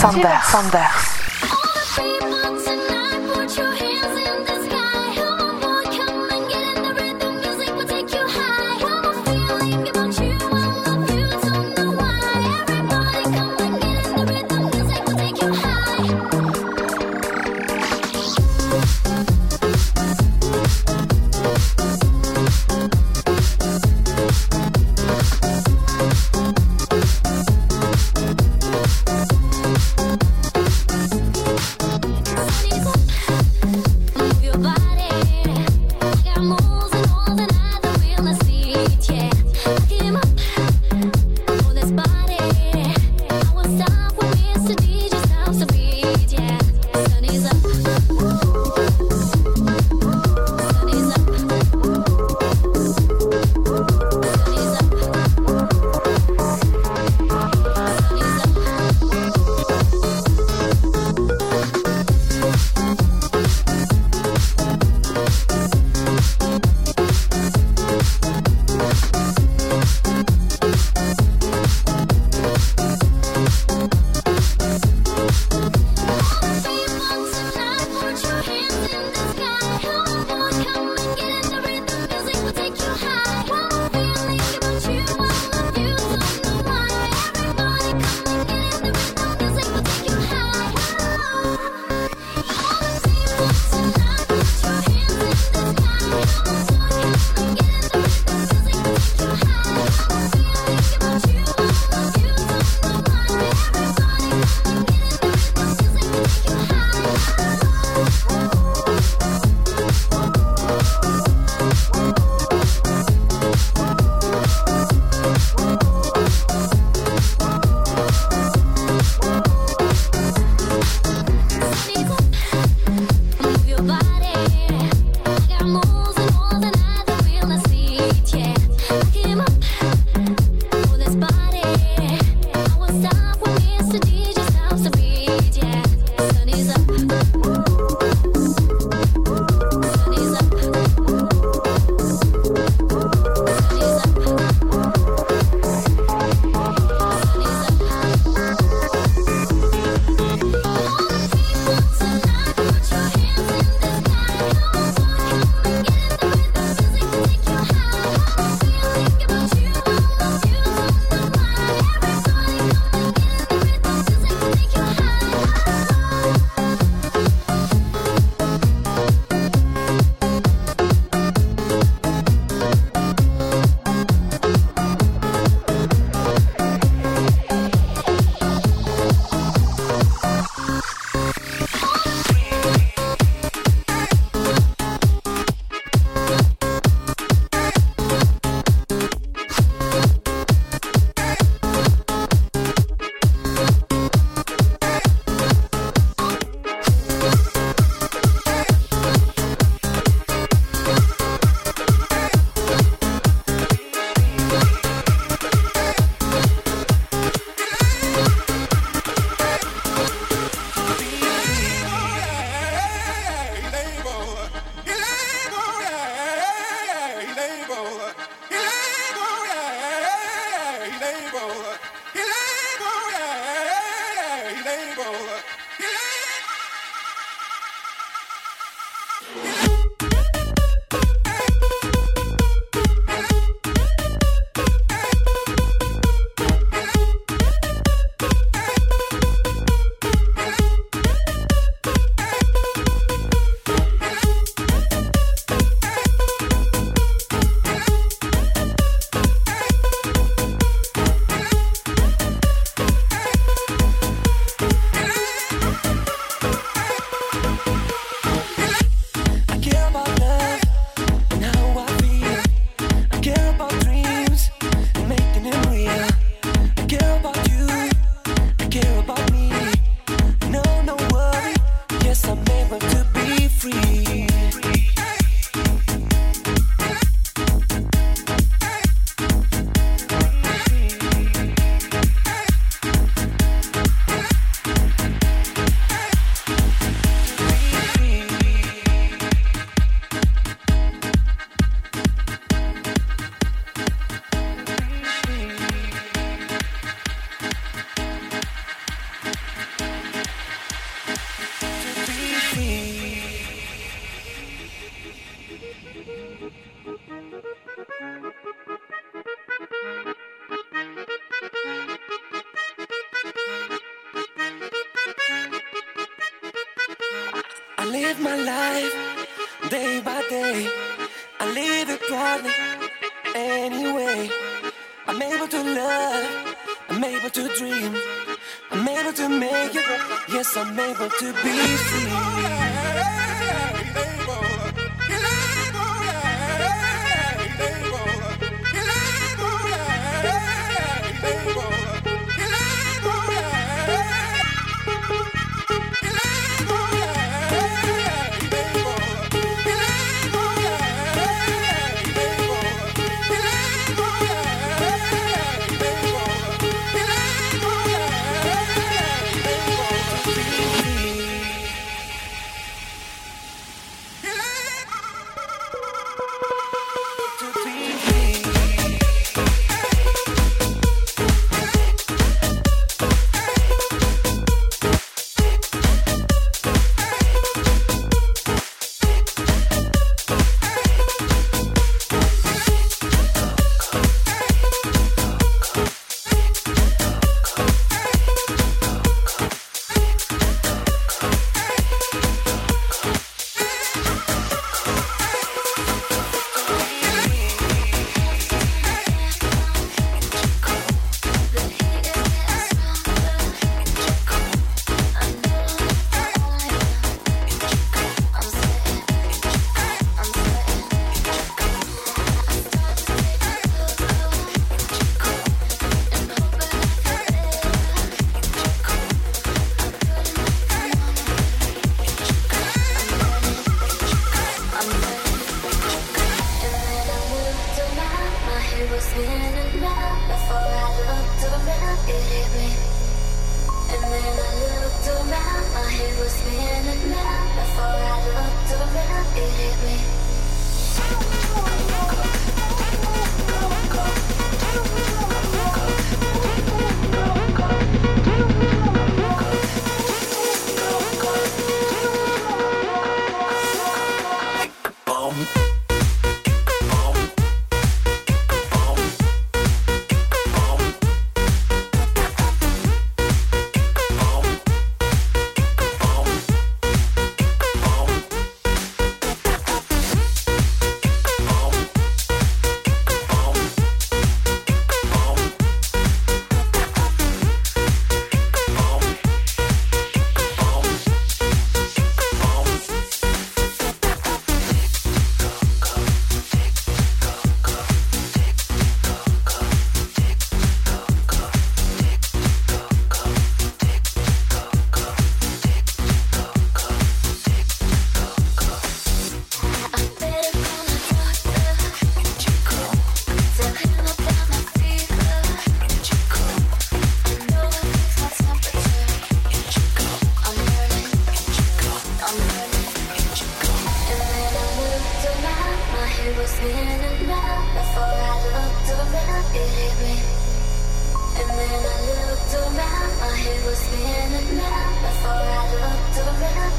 Steven Sanders.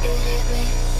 it hit me.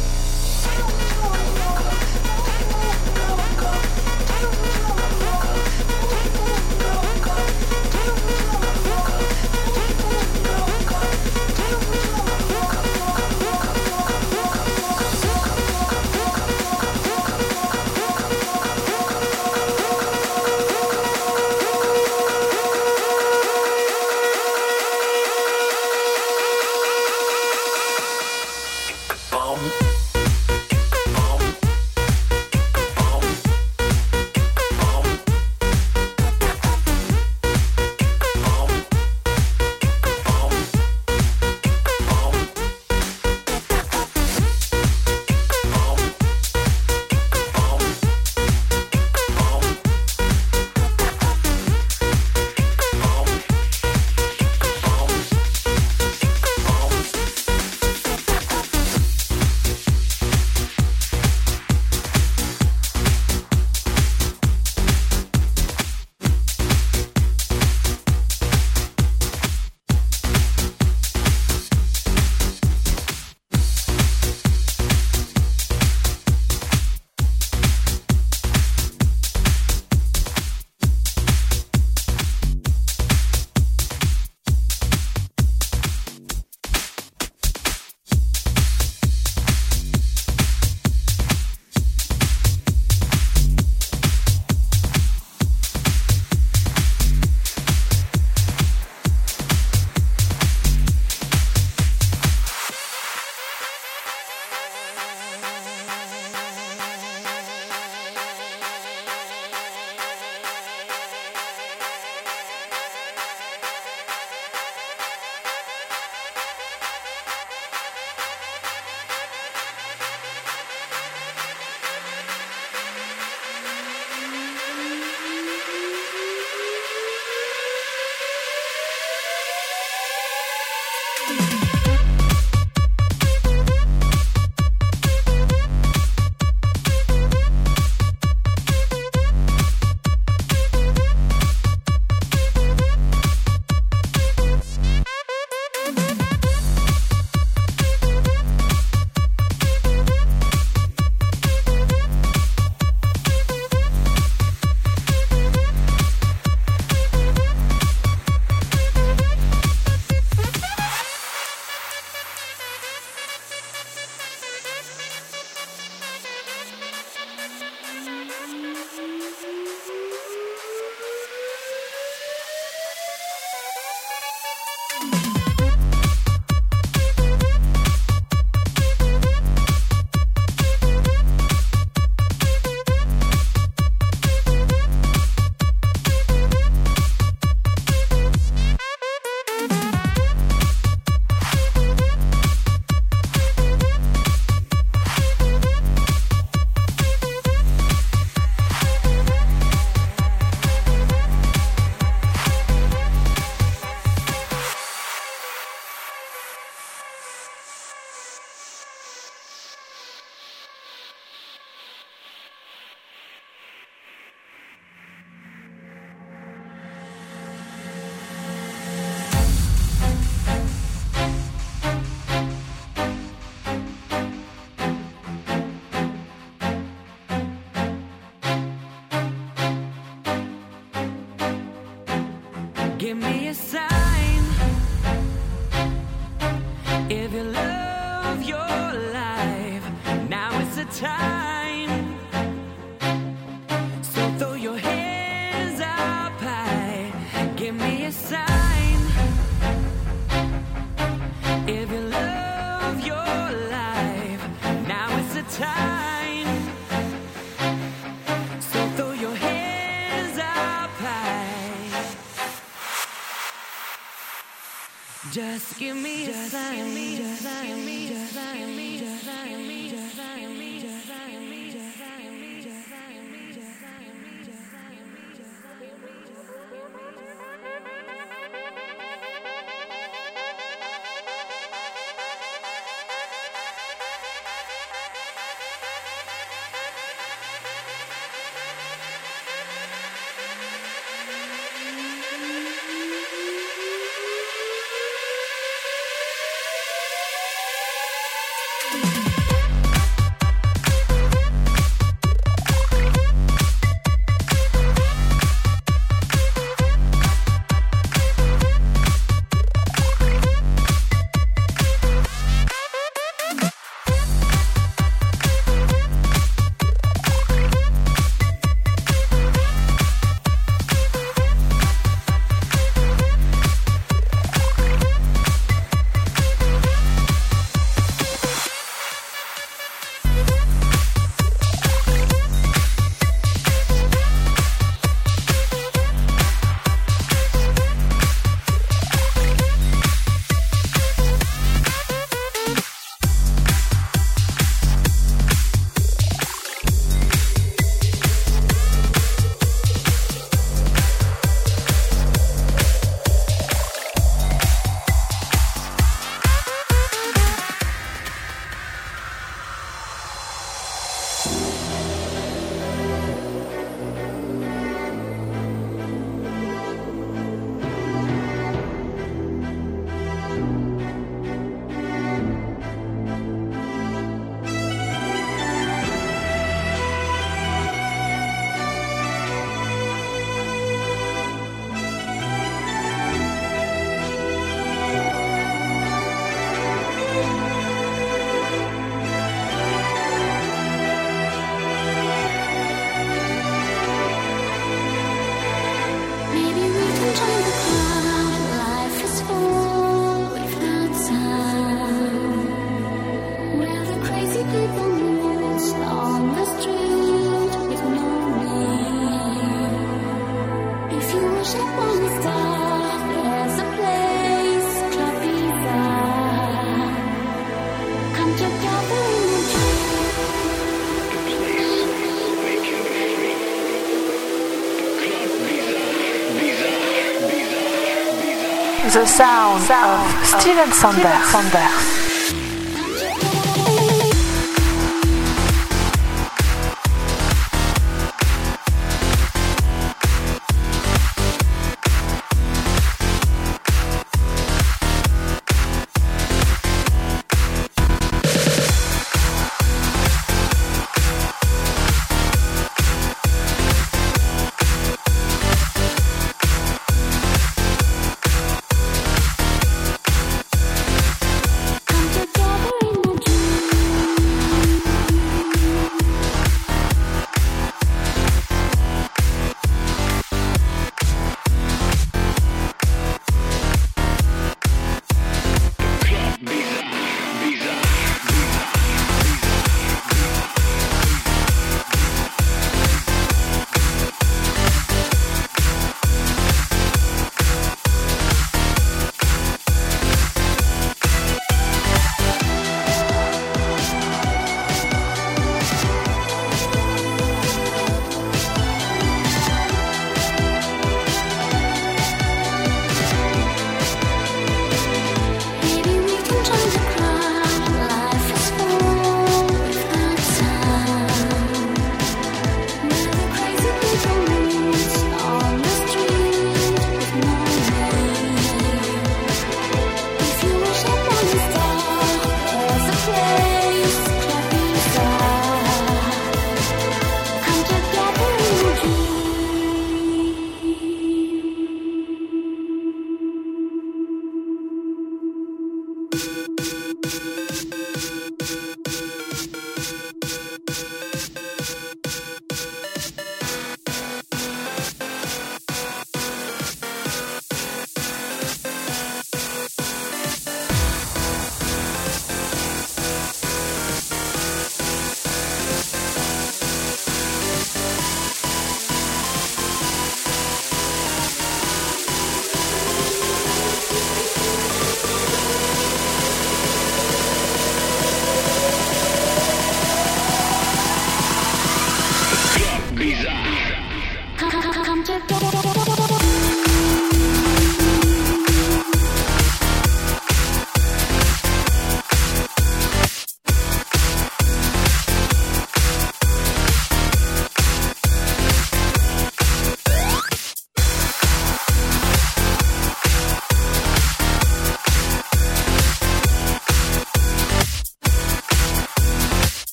The sound, of Steven Sanders. Come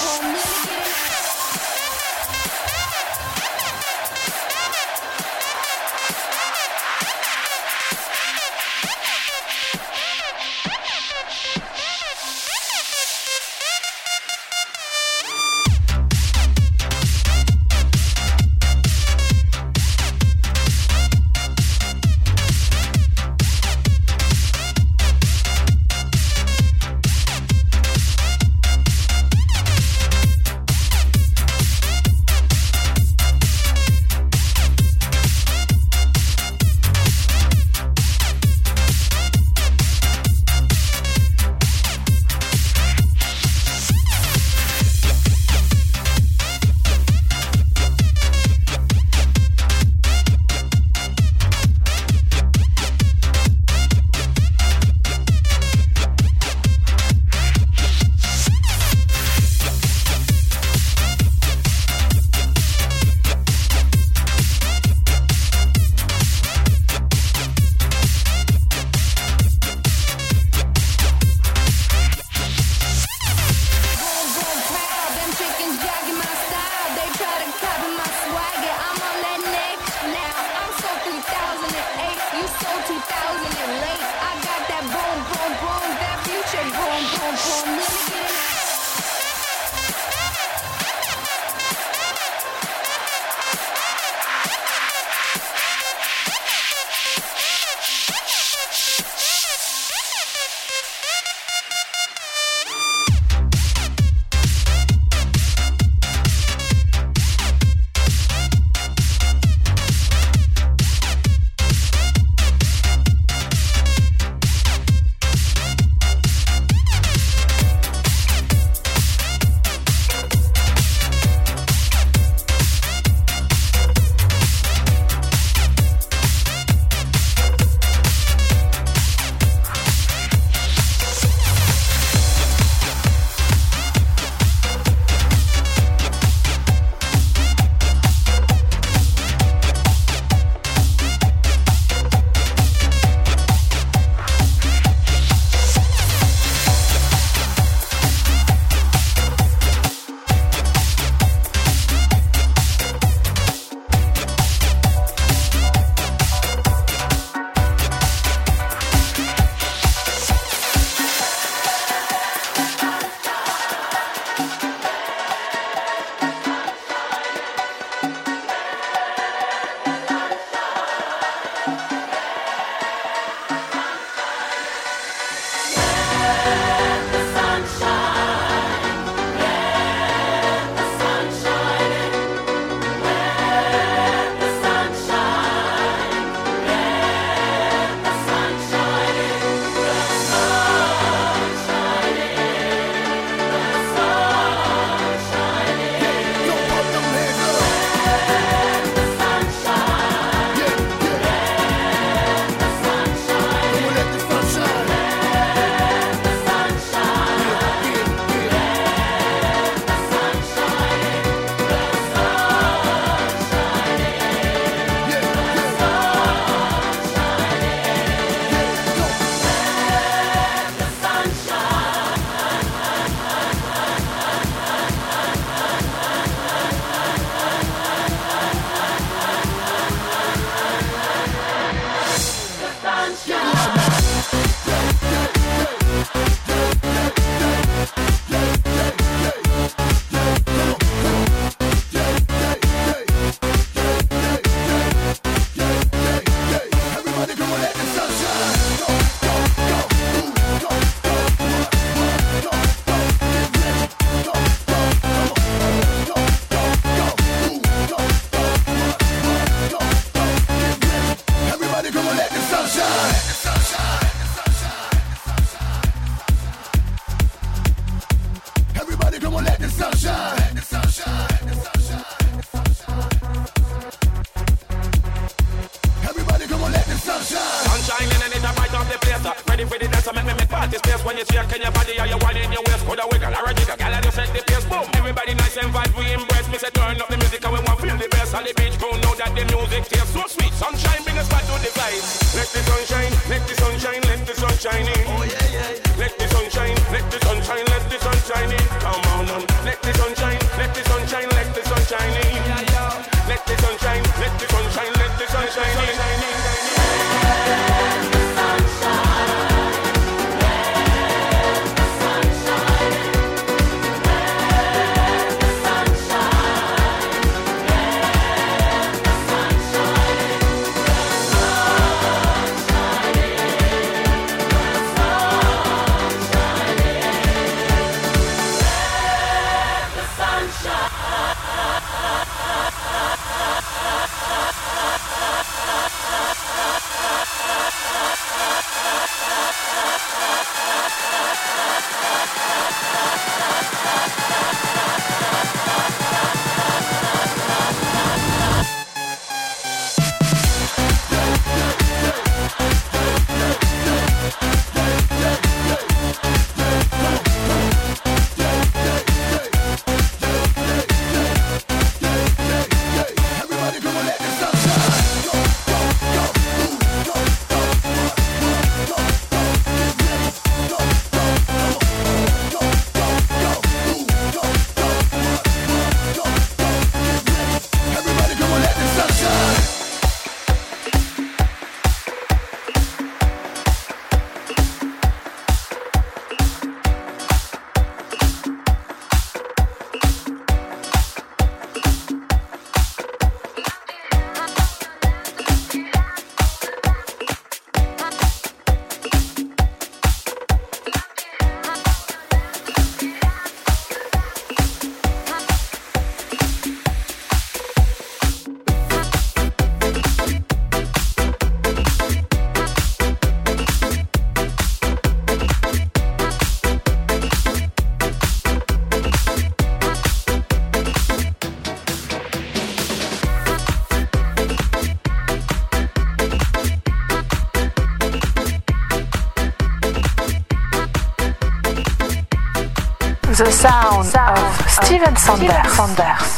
home. Steven Sanders. Steven Sanders.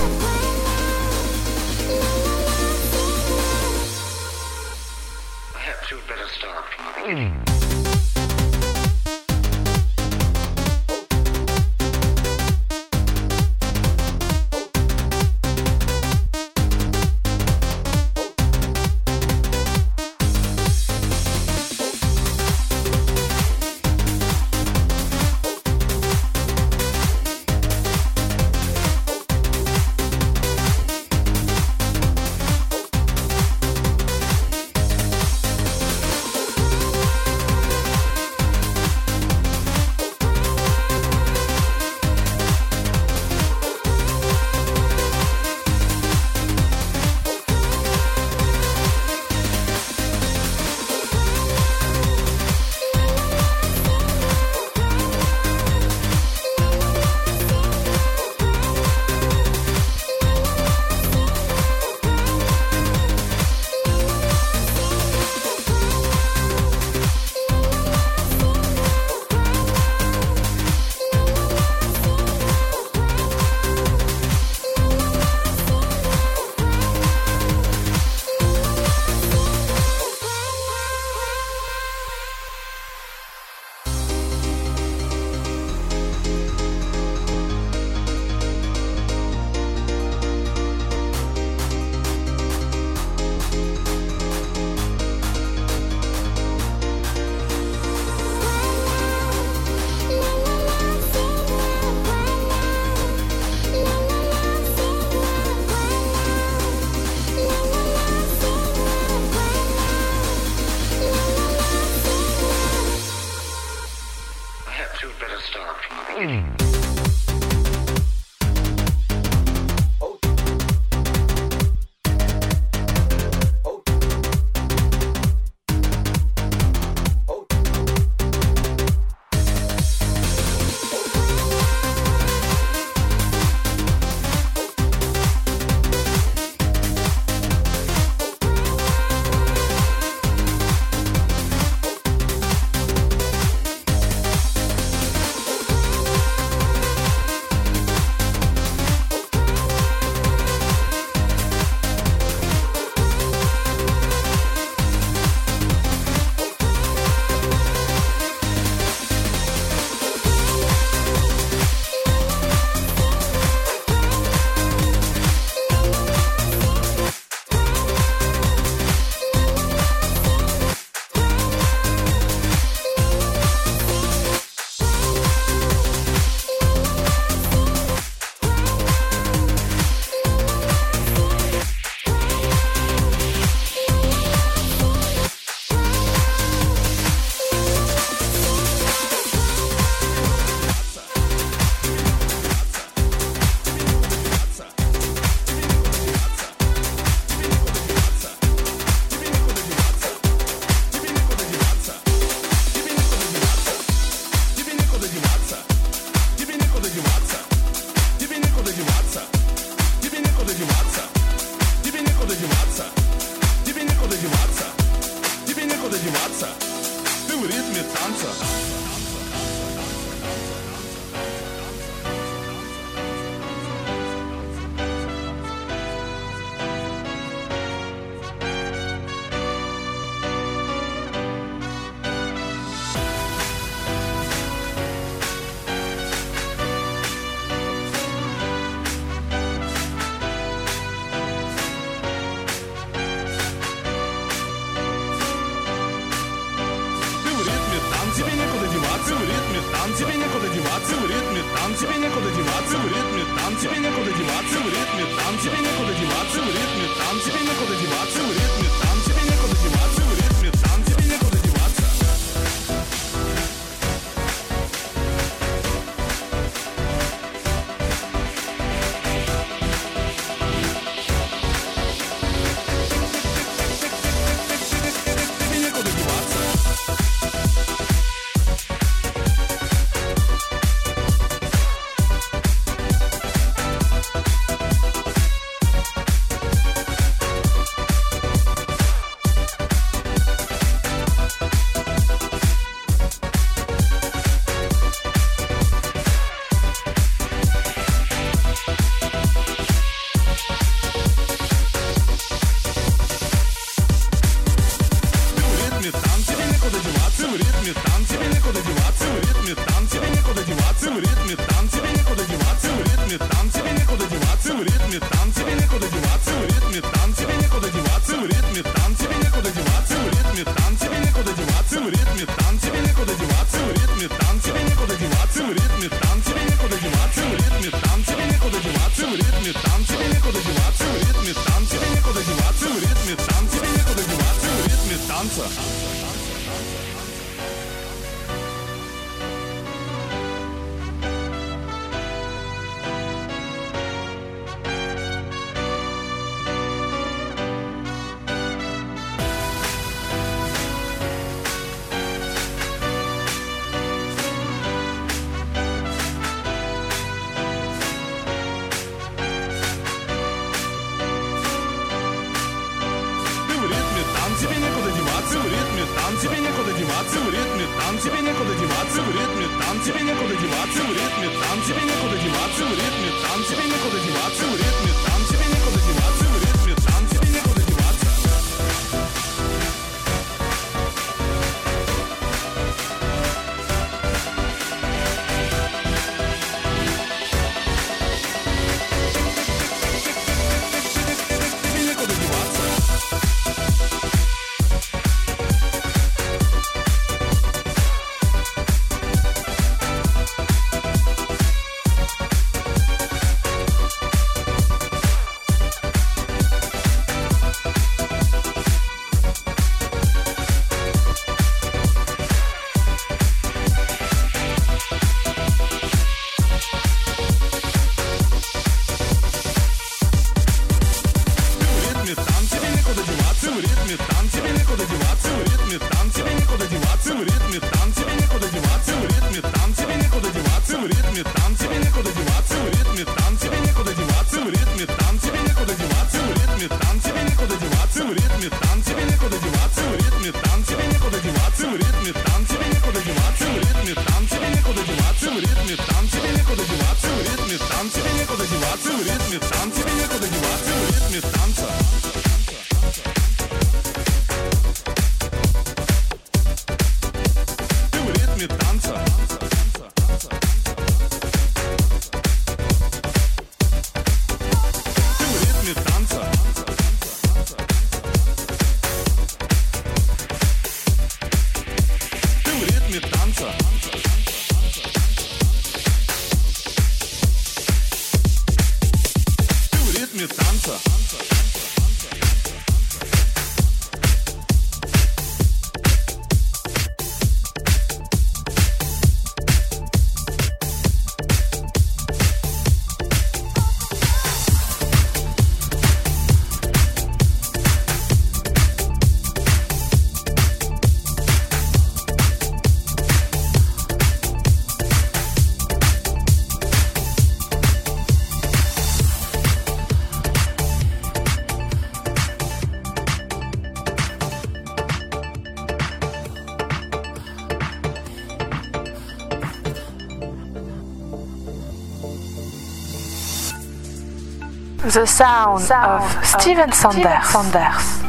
The sound, sound of, of Steven Sanders. Sanders.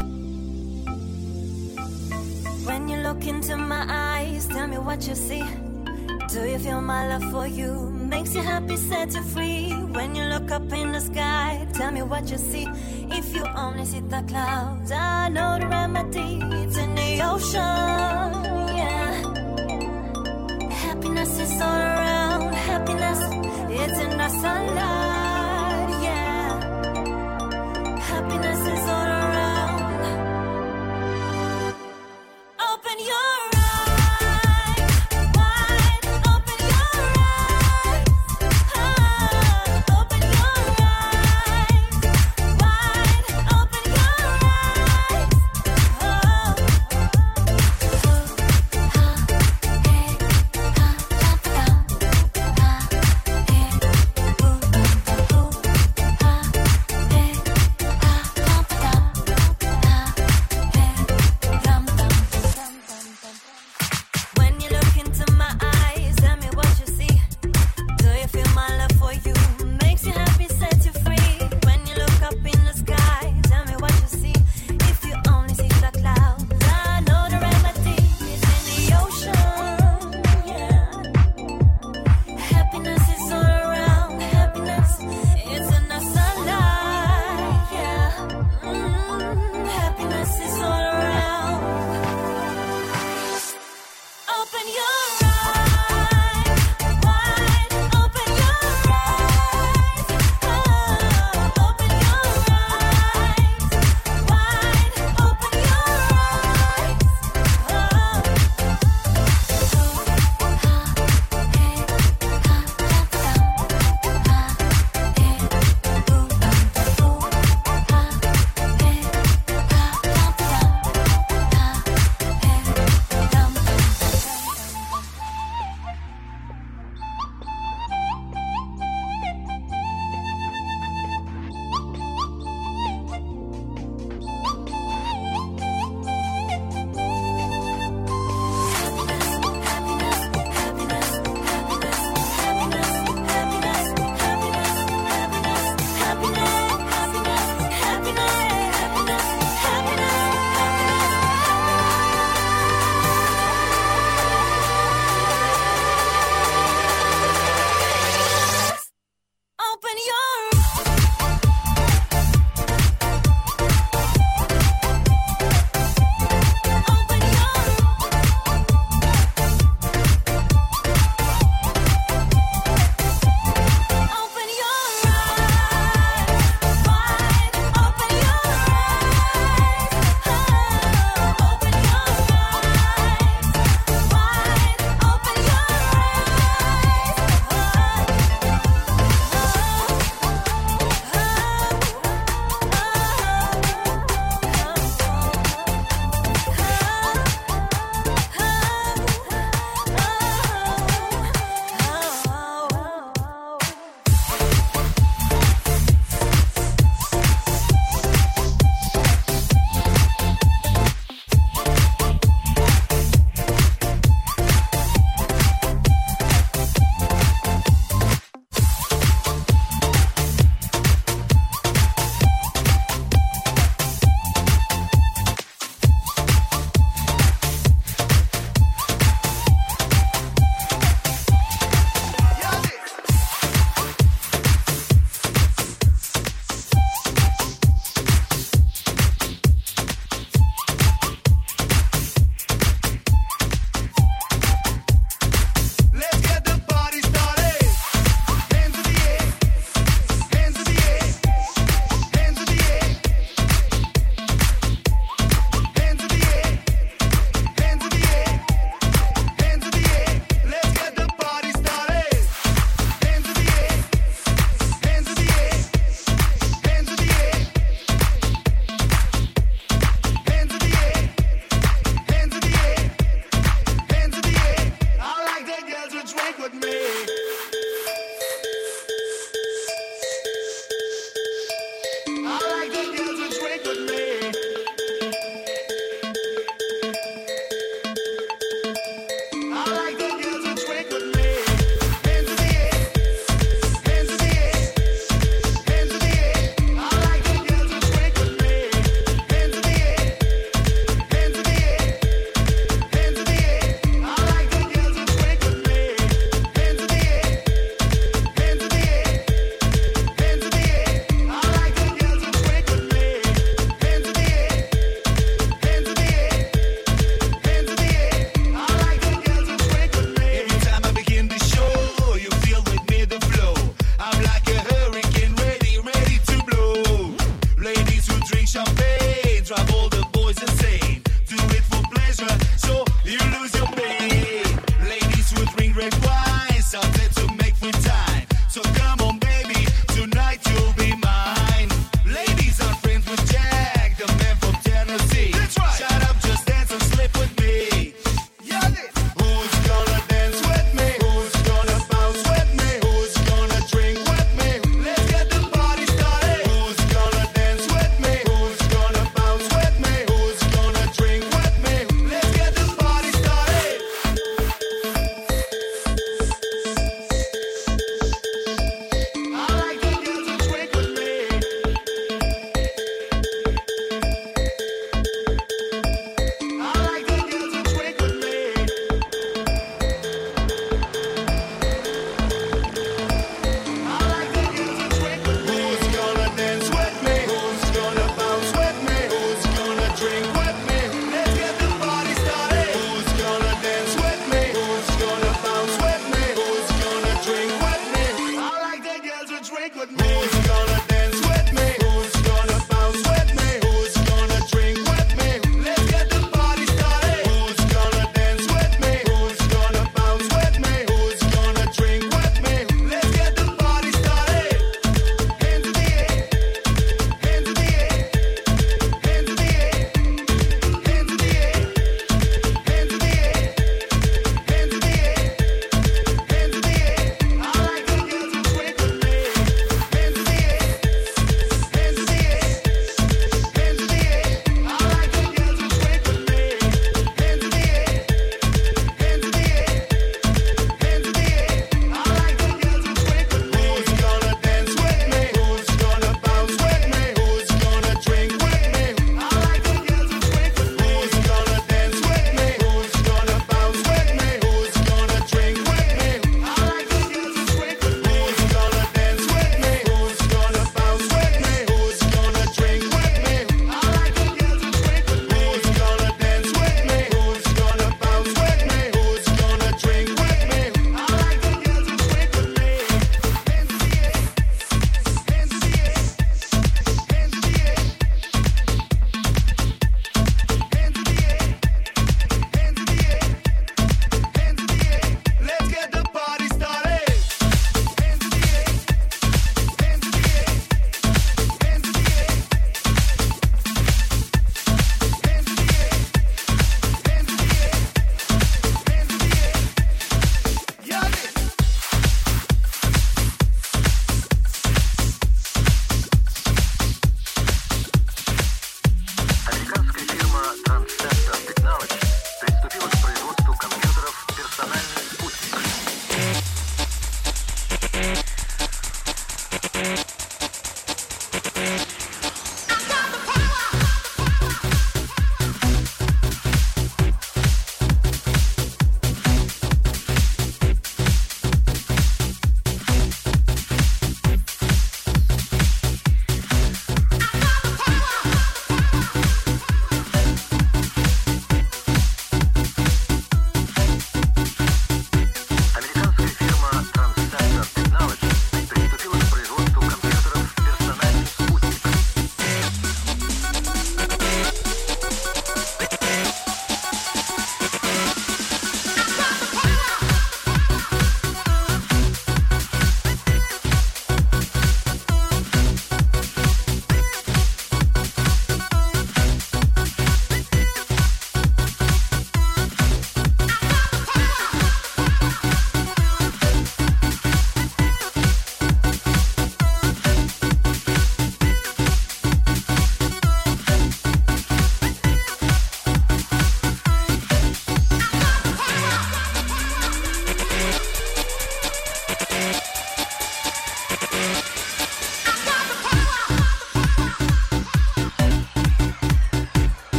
When you look into my eyes, tell me what you see. Do you feel my love for you? Makes you happy, set you free. When you look up in the sky, tell me what you see. If you only see the clouds, I know the remedy. It's in the ocean, yeah. Happiness is all around. Happiness, it's in the sunlight.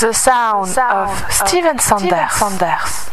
The sound of Steven Sanders.